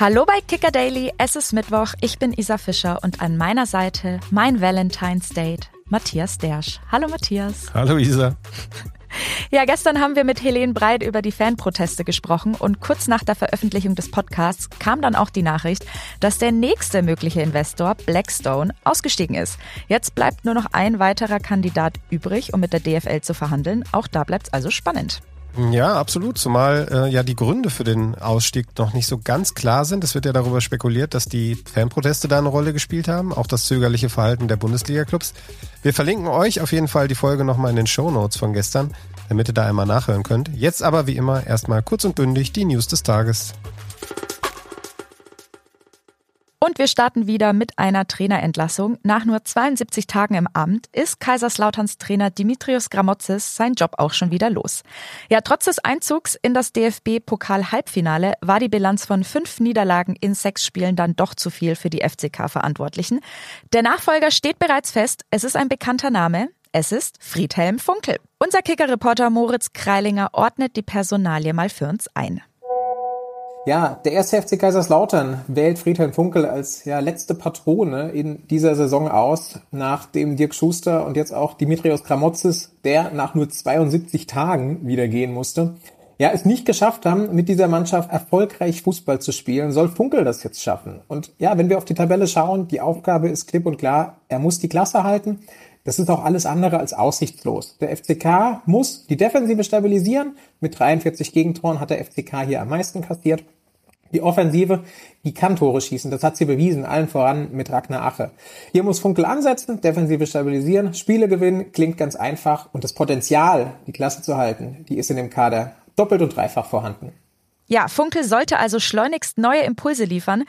Hallo bei Kicker Daily, es ist Mittwoch, ich bin Isa Fischer und an meiner Seite mein Valentine's Date, Matthias Dersch. Hallo Matthias. Hallo Isa. Ja, gestern haben wir mit Helene Breit über die Fanproteste gesprochen und kurz nach der Veröffentlichung des Podcasts kam dann auch die Nachricht, dass der nächste mögliche Investor, Blackstone, ausgestiegen ist. Jetzt bleibt nur noch ein weiterer Kandidat übrig, um mit der DFL zu verhandeln. Auch da bleibt es also spannend. Ja, absolut. Zumal äh, ja die Gründe für den Ausstieg noch nicht so ganz klar sind. Es wird ja darüber spekuliert, dass die Fanproteste da eine Rolle gespielt haben, auch das zögerliche Verhalten der Bundesliga-Clubs. Wir verlinken euch auf jeden Fall die Folge nochmal in den Show Notes von gestern, damit ihr da einmal nachhören könnt. Jetzt aber wie immer erstmal kurz und bündig die News des Tages. Und wir starten wieder mit einer Trainerentlassung. Nach nur 72 Tagen im Amt ist Kaiserslauterns Trainer Dimitrios Gramotzes sein Job auch schon wieder los. Ja, trotz des Einzugs in das DFB-Pokal-Halbfinale war die Bilanz von fünf Niederlagen in sechs Spielen dann doch zu viel für die FCK-Verantwortlichen. Der Nachfolger steht bereits fest. Es ist ein bekannter Name. Es ist Friedhelm Funkel. Unser Kicker-Reporter Moritz Kreilinger ordnet die Personalie mal für uns ein. Ja, der erste FC Kaiserslautern wählt Friedhelm Funkel als ja, letzte Patrone in dieser Saison aus, nachdem Dirk Schuster und jetzt auch Dimitrios Kramotzes, der nach nur 72 Tagen wieder gehen musste, ja, es nicht geschafft haben, mit dieser Mannschaft erfolgreich Fußball zu spielen, soll Funkel das jetzt schaffen. Und ja, wenn wir auf die Tabelle schauen, die Aufgabe ist klipp und klar, er muss die Klasse halten. Das ist auch alles andere als aussichtslos. Der FCK muss die Defensive stabilisieren. Mit 43 Gegentoren hat der FCK hier am meisten kassiert. Die Offensive, die kann Tore schießen. Das hat sie bewiesen, allen voran mit Ragnar Ache. Hier muss Funkel ansetzen, Defensive stabilisieren, Spiele gewinnen, klingt ganz einfach. Und das Potenzial, die Klasse zu halten, die ist in dem Kader doppelt und dreifach vorhanden. Ja, Funkel sollte also schleunigst neue Impulse liefern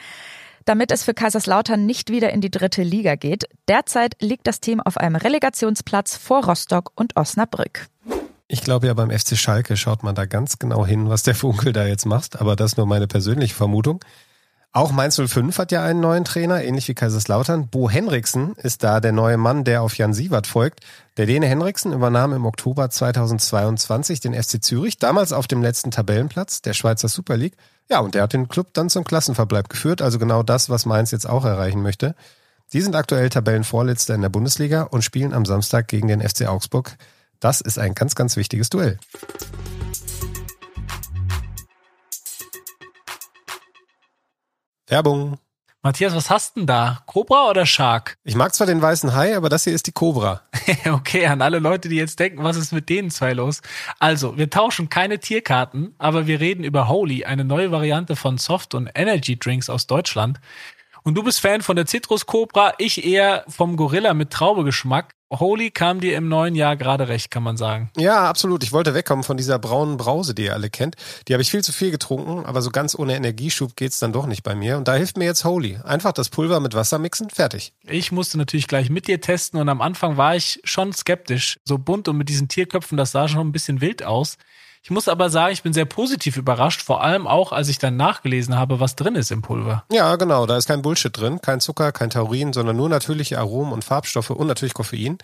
damit es für Kaiserslautern nicht wieder in die dritte Liga geht. Derzeit liegt das Team auf einem Relegationsplatz vor Rostock und Osnabrück. Ich glaube ja, beim FC Schalke schaut man da ganz genau hin, was der Funkel da jetzt macht, aber das nur meine persönliche Vermutung. Auch Mainz 05 hat ja einen neuen Trainer, ähnlich wie Kaiserslautern. Bo Henriksen ist da der neue Mann, der auf Jan Sievert folgt. Der Däne Henriksen übernahm im Oktober 2022 den FC Zürich, damals auf dem letzten Tabellenplatz der Schweizer Super League. Ja, und der hat den Club dann zum Klassenverbleib geführt, also genau das, was Mainz jetzt auch erreichen möchte. Die sind aktuell Tabellenvorletzter in der Bundesliga und spielen am Samstag gegen den FC Augsburg. Das ist ein ganz, ganz wichtiges Duell. Werbung. Matthias, was hast denn da? Cobra oder Shark? Ich mag zwar den weißen Hai, aber das hier ist die Cobra. okay, an alle Leute, die jetzt denken, was ist mit denen zwei los? Also, wir tauschen keine Tierkarten, aber wir reden über Holy, eine neue Variante von Soft- und Energy Drinks aus Deutschland. Und du bist Fan von der Citrus Cobra, ich eher vom Gorilla mit Traubegeschmack. Holy kam dir im neuen Jahr gerade recht, kann man sagen. Ja, absolut. Ich wollte wegkommen von dieser braunen Brause, die ihr alle kennt. Die habe ich viel zu viel getrunken, aber so ganz ohne Energieschub geht's dann doch nicht bei mir. Und da hilft mir jetzt Holy. Einfach das Pulver mit Wasser mixen, fertig. Ich musste natürlich gleich mit dir testen und am Anfang war ich schon skeptisch. So bunt und mit diesen Tierköpfen, das sah schon ein bisschen wild aus. Ich muss aber sagen, ich bin sehr positiv überrascht, vor allem auch, als ich dann nachgelesen habe, was drin ist im Pulver. Ja, genau, da ist kein Bullshit drin, kein Zucker, kein Taurin, sondern nur natürliche Aromen und Farbstoffe und natürlich Koffein.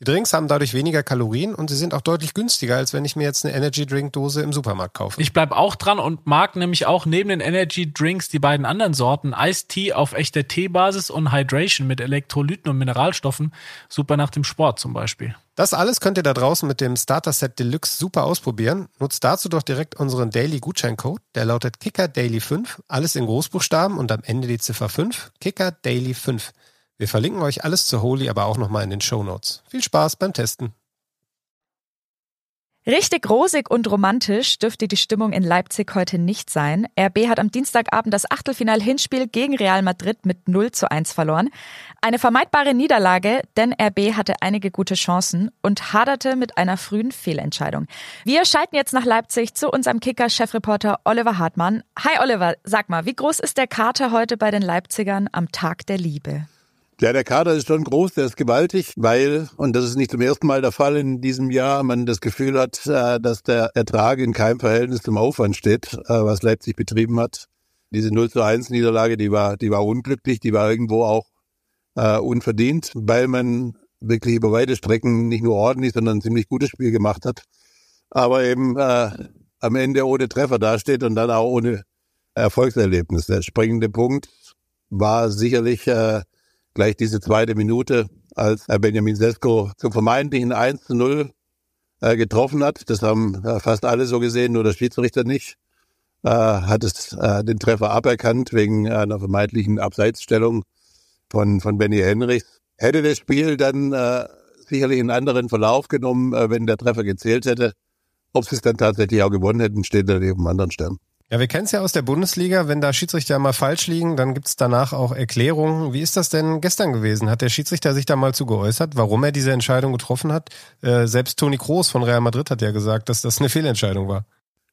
Die Drinks haben dadurch weniger Kalorien und sie sind auch deutlich günstiger, als wenn ich mir jetzt eine Energy Drink Dose im Supermarkt kaufe. Ich bleib auch dran und mag nämlich auch neben den Energy Drinks die beiden anderen Sorten Iced Tea auf echter Teebasis und Hydration mit Elektrolyten und Mineralstoffen, super nach dem Sport zum Beispiel. Das alles könnt ihr da draußen mit dem Starter Set Deluxe super ausprobieren. Nutzt dazu doch direkt unseren Daily Gutscheincode. Der lautet Kicker Daily 5. Alles in Großbuchstaben und am Ende die Ziffer 5. Kicker Daily 5. Wir verlinken euch alles zu Holy aber auch nochmal in den Show Notes. Viel Spaß beim Testen. Richtig rosig und romantisch dürfte die Stimmung in Leipzig heute nicht sein. RB hat am Dienstagabend das Achtelfinal-Hinspiel gegen Real Madrid mit 0 zu 1 verloren. Eine vermeidbare Niederlage, denn RB hatte einige gute Chancen und haderte mit einer frühen Fehlentscheidung. Wir schalten jetzt nach Leipzig zu unserem Kicker-Chefreporter Oliver Hartmann. Hi Oliver, sag mal, wie groß ist der Kater heute bei den Leipzigern am Tag der Liebe? Ja, der Kader ist schon groß, der ist gewaltig, weil, und das ist nicht zum ersten Mal der Fall in diesem Jahr, man das Gefühl hat, äh, dass der Ertrag in keinem Verhältnis zum Aufwand steht, äh, was Leipzig betrieben hat. Diese 0 zu 1 Niederlage, die war, die war unglücklich, die war irgendwo auch äh, unverdient, weil man wirklich über weite Strecken nicht nur ordentlich, sondern ein ziemlich gutes Spiel gemacht hat. Aber eben äh, am Ende ohne Treffer dasteht und dann auch ohne Erfolgserlebnis. Der springende Punkt war sicherlich äh, gleich diese zweite Minute, als Benjamin Sesko zum vermeintlichen 1 zu 0 äh, getroffen hat. Das haben äh, fast alle so gesehen, nur der Schiedsrichter nicht. Äh, hat es den Treffer aberkannt wegen einer vermeintlichen Abseitsstellung von, von Benny Henrichs. Hätte das Spiel dann sicherlich einen anderen Verlauf genommen, wenn der Treffer gezählt hätte. Ob sie es dann tatsächlich auch gewonnen hätten, steht dann eben anderen Stern. Ja, wir kennen es ja aus der Bundesliga, wenn da Schiedsrichter mal falsch liegen, dann gibt's danach auch Erklärungen. Wie ist das denn gestern gewesen? Hat der Schiedsrichter sich da mal zu geäußert, warum er diese Entscheidung getroffen hat? Äh, selbst Toni Kroos von Real Madrid hat ja gesagt, dass das eine Fehlentscheidung war.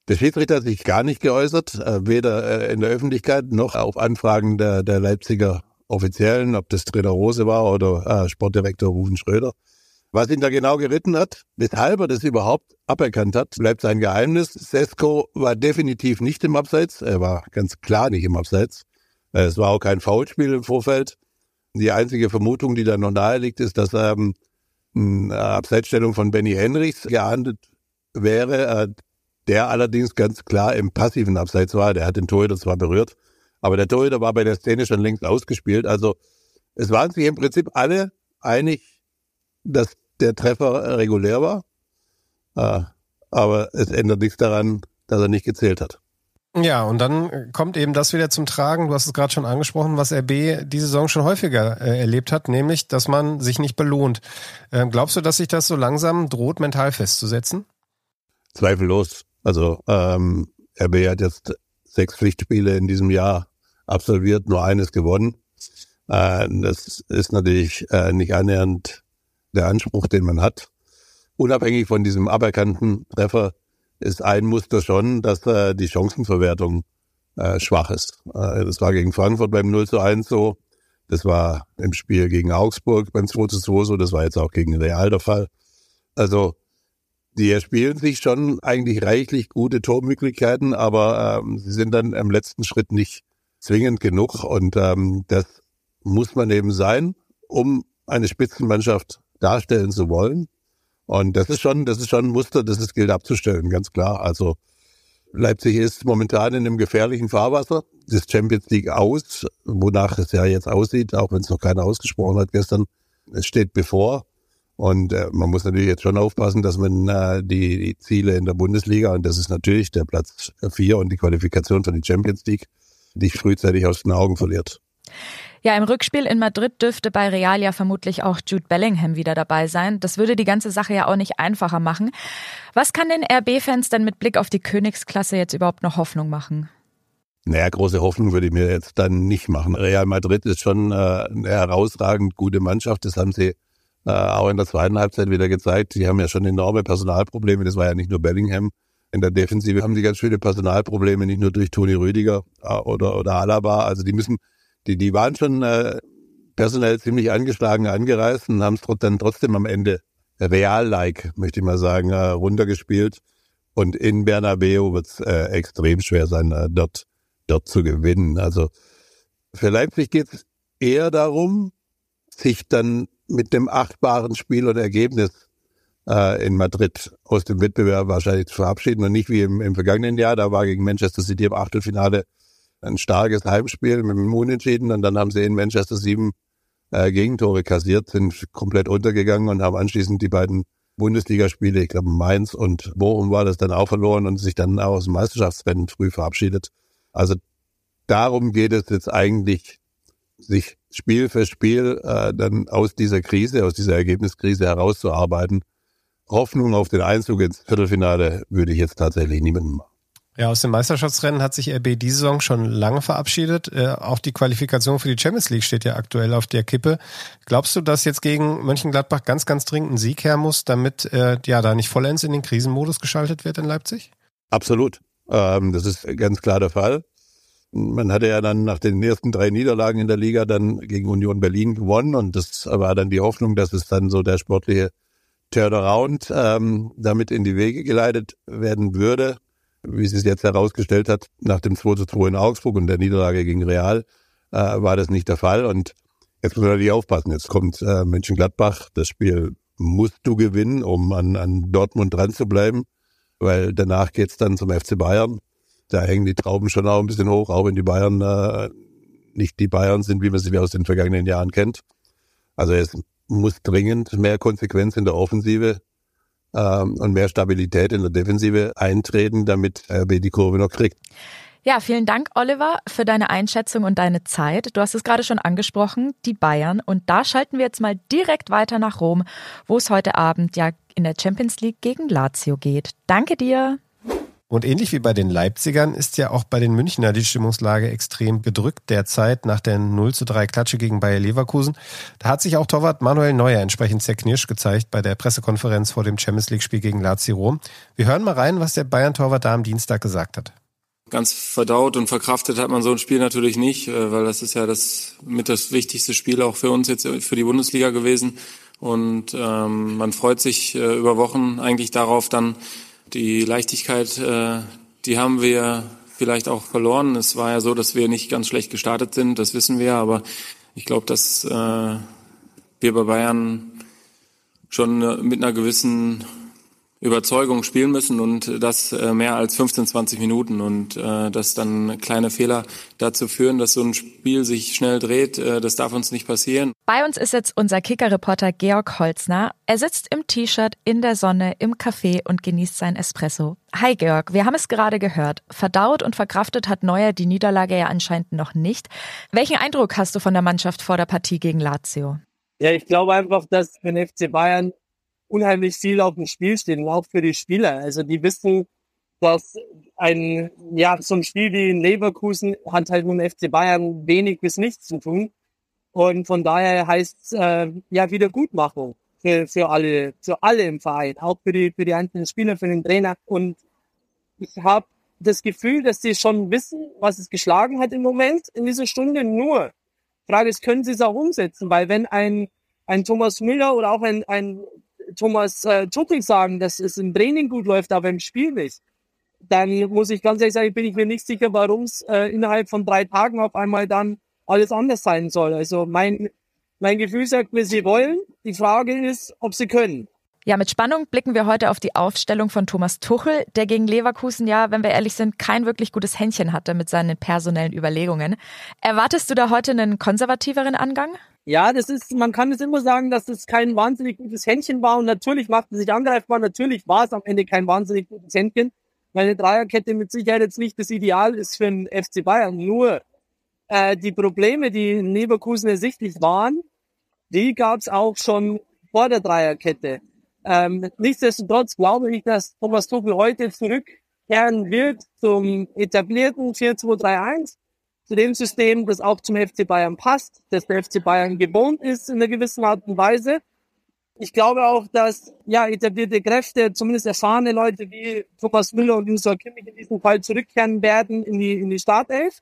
Der Schiedsrichter hat sich gar nicht geäußert, äh, weder äh, in der Öffentlichkeit noch auf Anfragen der, der Leipziger Offiziellen, ob das Trainer Rose war oder äh, Sportdirektor Rufen Schröder. Was ihn da genau geritten hat, weshalb er das überhaupt aberkannt hat, bleibt sein Geheimnis. Sesko war definitiv nicht im Abseits. Er war ganz klar nicht im Abseits. Es war auch kein Foulspiel im Vorfeld. Die einzige Vermutung, die da noch nahe liegt, ist, dass ähm, eine Abseitsstellung von Benny Henrichs geahndet wäre, äh, der allerdings ganz klar im passiven Abseits war. Der hat den Torhüter zwar berührt, aber der Torhüter war bei der Szene schon längst ausgespielt. Also es waren sich im Prinzip alle einig, dass der Treffer regulär war. Äh, aber es ändert nichts daran, dass er nicht gezählt hat. Ja, und dann kommt eben das wieder zum Tragen, du hast es gerade schon angesprochen, was RB diese Saison schon häufiger äh, erlebt hat, nämlich, dass man sich nicht belohnt. Ähm, glaubst du, dass sich das so langsam droht, mental festzusetzen? Zweifellos. Also ähm, RB hat jetzt sechs Pflichtspiele in diesem Jahr absolviert, nur eines gewonnen. Äh, das ist natürlich äh, nicht annähernd der Anspruch, den man hat. Unabhängig von diesem aberkannten Treffer ist ein Muster schon, dass äh, die Chancenverwertung äh, schwach ist. Äh, das war gegen Frankfurt beim 0 zu 1 so. Das war im Spiel gegen Augsburg beim 2 zu 2 so. Das war jetzt auch gegen Real der Fall. Also, die erspielen sich schon eigentlich reichlich gute Tormöglichkeiten, aber ähm, sie sind dann im letzten Schritt nicht zwingend genug. Und ähm, das muss man eben sein, um eine Spitzenmannschaft darstellen zu wollen. Und das ist schon, das ist schon ein Muster, das es gilt abzustellen, ganz klar. Also Leipzig ist momentan in einem gefährlichen Fahrwasser des Champions League aus, wonach es ja jetzt aussieht, auch wenn es noch keiner ausgesprochen hat gestern. Es steht bevor. Und äh, man muss natürlich jetzt schon aufpassen, dass man äh, die, die Ziele in der Bundesliga, und das ist natürlich der Platz vier und die Qualifikation für die Champions League, nicht frühzeitig aus den Augen verliert. Ja, im Rückspiel in Madrid dürfte bei Real ja vermutlich auch Jude Bellingham wieder dabei sein. Das würde die ganze Sache ja auch nicht einfacher machen. Was kann den RB-Fans denn mit Blick auf die Königsklasse jetzt überhaupt noch Hoffnung machen? Naja, große Hoffnung würde ich mir jetzt dann nicht machen. Real Madrid ist schon äh, eine herausragend gute Mannschaft. Das haben sie äh, auch in der zweiten Halbzeit wieder gezeigt. Die haben ja schon enorme Personalprobleme. Das war ja nicht nur Bellingham. In der Defensive haben sie ganz viele Personalprobleme, nicht nur durch Toni Rüdiger äh, oder, oder Alaba. Also die müssen die, die waren schon äh, personell ziemlich angeschlagen, angereist und haben es dann trotzdem am Ende real-like, möchte ich mal sagen, äh, runtergespielt. Und in Bernabeu wird es äh, extrem schwer sein, äh, dort, dort zu gewinnen. Also für Leipzig geht es eher darum, sich dann mit dem achtbaren Spiel und Ergebnis äh, in Madrid aus dem Wettbewerb wahrscheinlich zu verabschieden und nicht wie im, im vergangenen Jahr. Da war gegen Manchester City im Achtelfinale ein starkes Heimspiel mit dem Unentschieden und dann haben sie in Manchester sieben äh, Gegentore kassiert, sind komplett untergegangen und haben anschließend die beiden Bundesligaspiele, ich glaube Mainz und Bochum war das dann auch verloren und sich dann auch aus dem Meisterschaftsrennen früh verabschiedet. Also darum geht es jetzt eigentlich, sich Spiel für Spiel äh, dann aus dieser Krise, aus dieser Ergebniskrise herauszuarbeiten. Hoffnung auf den Einzug ins Viertelfinale würde ich jetzt tatsächlich niemandem machen. Ja, aus dem Meisterschaftsrennen hat sich RB diese Saison schon lange verabschiedet. Äh, auch die Qualifikation für die Champions League steht ja aktuell auf der Kippe. Glaubst du, dass jetzt gegen Mönchengladbach ganz, ganz dringend ein Sieg her muss, damit äh, ja da nicht vollends in den Krisenmodus geschaltet wird in Leipzig? Absolut. Ähm, das ist ganz klar der Fall. Man hatte ja dann nach den ersten drei Niederlagen in der Liga dann gegen Union Berlin gewonnen und das war dann die Hoffnung, dass es dann so der sportliche Turnaround ähm, damit in die Wege geleitet werden würde wie es jetzt herausgestellt hat, nach dem 2 zu 2 in Augsburg und der Niederlage gegen Real, äh, war das nicht der Fall. Und jetzt muss man natürlich aufpassen. Jetzt kommt äh, Mönchengladbach. Das Spiel musst du gewinnen, um an, an Dortmund dran zu bleiben, weil danach geht's dann zum FC Bayern. da hängen die Trauben schon auch ein bisschen hoch, auch wenn die Bayern äh, nicht die Bayern sind, wie man sie aus den vergangenen Jahren kennt. Also es muss dringend mehr Konsequenz in der Offensive ähm, und mehr Stabilität in der Defensive eintreten, damit RB die Kurve noch kriegt. Ja, vielen Dank, Oliver, für deine Einschätzung und deine Zeit. Du hast es gerade schon angesprochen, die Bayern. Und da schalten wir jetzt mal direkt weiter nach Rom, wo es heute Abend ja in der Champions League gegen Lazio geht. Danke dir. Und ähnlich wie bei den Leipzigern ist ja auch bei den Münchner die Stimmungslage extrem gedrückt derzeit nach der 0 zu 3 Klatsche gegen Bayer Leverkusen. Da hat sich auch Torwart Manuel Neuer entsprechend zerknirscht gezeigt bei der Pressekonferenz vor dem Champions League Spiel gegen Lazio Rom. Wir hören mal rein, was der Bayern-Torwart da am Dienstag gesagt hat. Ganz verdaut und verkraftet hat man so ein Spiel natürlich nicht, äh, weil das ist ja das mit das wichtigste Spiel auch für uns jetzt für die Bundesliga gewesen. Und ähm, man freut sich äh, über Wochen eigentlich darauf, dann die Leichtigkeit, äh, die haben wir vielleicht auch verloren. Es war ja so, dass wir nicht ganz schlecht gestartet sind, das wissen wir, aber ich glaube, dass äh, wir bei Bayern schon äh, mit einer gewissen Überzeugung spielen müssen und das äh, mehr als 15, 20 Minuten und äh, dass dann kleine Fehler dazu führen, dass so ein Spiel sich schnell dreht, äh, das darf uns nicht passieren. Bei uns ist jetzt unser Kicker-Reporter Georg Holzner. Er sitzt im T-Shirt in der Sonne im Café und genießt sein Espresso. Hi Georg, wir haben es gerade gehört. Verdaut und verkraftet hat Neuer die Niederlage ja anscheinend noch nicht. Welchen Eindruck hast du von der Mannschaft vor der Partie gegen Lazio? Ja, ich glaube einfach, dass für den FC Bayern unheimlich viel auf dem Spiel steht und auch für die Spieler. Also die wissen, dass ein, ja, so ein Spiel wie in Leverkusen hat halt mit dem FC Bayern wenig bis nichts zu tun. Und von daher heißt äh, ja Wiedergutmachung für, für alle, für alle im Verein, auch für die, für die einzelnen Spieler, für den Trainer. Und ich habe das Gefühl, dass sie schon wissen, was es geschlagen hat im Moment in dieser Stunde. Nur, Frage ist, können sie es auch umsetzen? Weil wenn ein, ein Thomas Müller oder auch ein, ein Thomas äh, Tuchel sagen, dass es im Training gut läuft, aber im Spiel nicht, dann muss ich ganz ehrlich sagen, bin ich mir nicht sicher, warum es äh, innerhalb von drei Tagen auf einmal dann alles anders sein soll. Also mein, mein Gefühl sagt mir, sie wollen. Die Frage ist, ob sie können. Ja, mit Spannung blicken wir heute auf die Aufstellung von Thomas Tuchel, der gegen Leverkusen ja, wenn wir ehrlich sind, kein wirklich gutes Händchen hatte mit seinen personellen Überlegungen. Erwartest du da heute einen konservativeren Angang? Ja, das ist, man kann es immer sagen, dass es kein wahnsinnig gutes Händchen war und natürlich macht es sich angreifbar. Natürlich war es am Ende kein wahnsinnig gutes Händchen. Meine Dreierkette mit Sicherheit jetzt nicht das Ideal ist für den FC Bayern. Nur äh, die Probleme, die in Leverkusen ersichtlich waren, die gab es auch schon vor der Dreierkette. Ähm, nichtsdestotrotz glaube ich, dass Thomas Tuchel heute zurückkehren wird zum etablierten 4-2-3-1 zu dem System, das auch zum FC Bayern passt, das der FC Bayern gewohnt ist in einer gewissen Art und Weise. Ich glaube auch, dass ja etablierte Kräfte, zumindest erfahrene Leute wie Thomas Müller und Joshua Kimmich in diesem Fall zurückkehren werden in die, in die Startelf.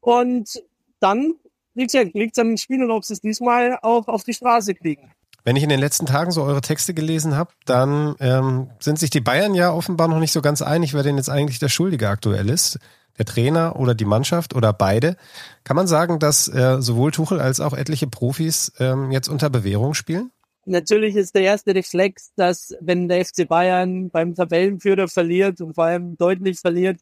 Und dann, wie gesagt, liegt es an den Spielern, ob sie es diesmal auch auf die Straße kriegen. Wenn ich in den letzten Tagen so eure Texte gelesen habe, dann ähm, sind sich die Bayern ja offenbar noch nicht so ganz einig, wer denn jetzt eigentlich der Schuldige aktuell ist der Trainer oder die Mannschaft oder beide. Kann man sagen, dass äh, sowohl Tuchel als auch etliche Profis ähm, jetzt unter Bewährung spielen? Natürlich ist der erste Reflex, dass wenn der FC Bayern beim Tabellenführer verliert und vor allem deutlich verliert,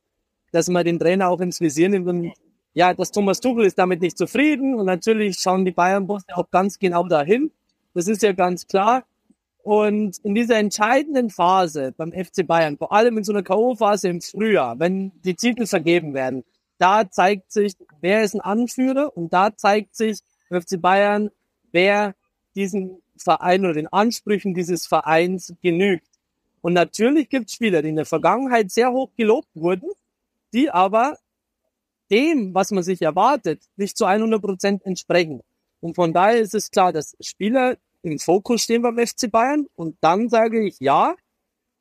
dass man den Trainer auch ins Visier nimmt. Und ja, das Thomas Tuchel ist damit nicht zufrieden und natürlich schauen die Bayern-Bosse auch ganz genau dahin. Das ist ja ganz klar. Und in dieser entscheidenden Phase beim FC Bayern, vor allem in so einer K.O.-Phase im Frühjahr, wenn die Titel vergeben werden, da zeigt sich, wer ist ein Anführer und da zeigt sich beim FC Bayern, wer diesen Verein oder den Ansprüchen dieses Vereins genügt. Und natürlich gibt es Spieler, die in der Vergangenheit sehr hoch gelobt wurden, die aber dem, was man sich erwartet, nicht zu 100 Prozent entsprechen. Und von daher ist es klar, dass Spieler, im Fokus stehen beim FC Bayern. Und dann sage ich, ja,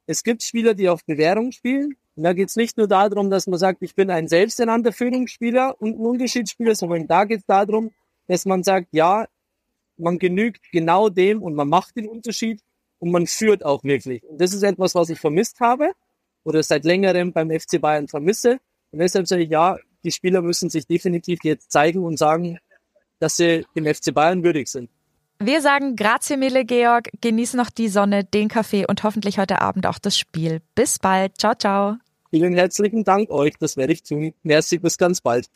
es gibt Spieler, die auf Bewährung spielen. Und da geht es nicht nur darum, dass man sagt, ich bin ein selbsternannter Führungsspieler und ein Unterschiedsspieler, sondern da geht es darum, dass man sagt, ja, man genügt genau dem und man macht den Unterschied und man führt auch wirklich. Und das ist etwas, was ich vermisst habe oder seit längerem beim FC Bayern vermisse. Und deshalb sage ich, ja, die Spieler müssen sich definitiv jetzt zeigen und sagen, dass sie dem FC Bayern würdig sind. Wir sagen grazie mille, Georg. Genieß noch die Sonne, den Kaffee und hoffentlich heute Abend auch das Spiel. Bis bald. Ciao, ciao. Vielen herzlichen Dank euch, das werde ich tun. Merci, bis ganz bald.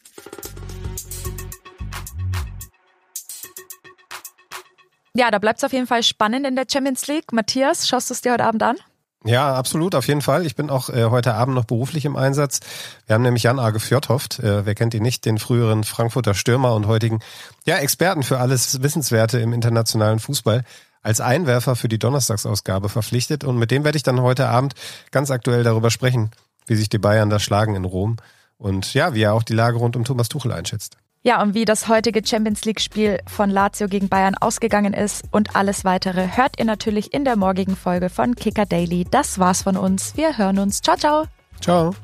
Ja, da bleibt es auf jeden Fall spannend in der Champions League. Matthias, schaust du es dir heute Abend an? Ja, absolut, auf jeden Fall. Ich bin auch äh, heute Abend noch beruflich im Einsatz. Wir haben nämlich Jan Arge Fjordhoft, äh, wer kennt ihn nicht, den früheren Frankfurter Stürmer und heutigen ja, Experten für alles Wissenswerte im internationalen Fußball als Einwerfer für die Donnerstagsausgabe verpflichtet. Und mit dem werde ich dann heute Abend ganz aktuell darüber sprechen, wie sich die Bayern da schlagen in Rom und ja, wie er auch die Lage rund um Thomas Tuchel einschätzt. Ja, und wie das heutige Champions League-Spiel von Lazio gegen Bayern ausgegangen ist und alles weitere hört ihr natürlich in der morgigen Folge von Kicker Daily. Das war's von uns. Wir hören uns. Ciao, ciao. Ciao.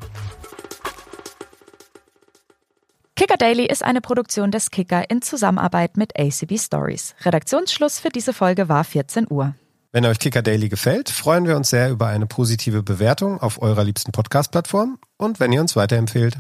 Kicker Daily ist eine Produktion des Kicker in Zusammenarbeit mit ACB Stories. Redaktionsschluss für diese Folge war 14 Uhr. Wenn euch Kicker Daily gefällt, freuen wir uns sehr über eine positive Bewertung auf eurer liebsten Podcast-Plattform und wenn ihr uns weiterempfehlt.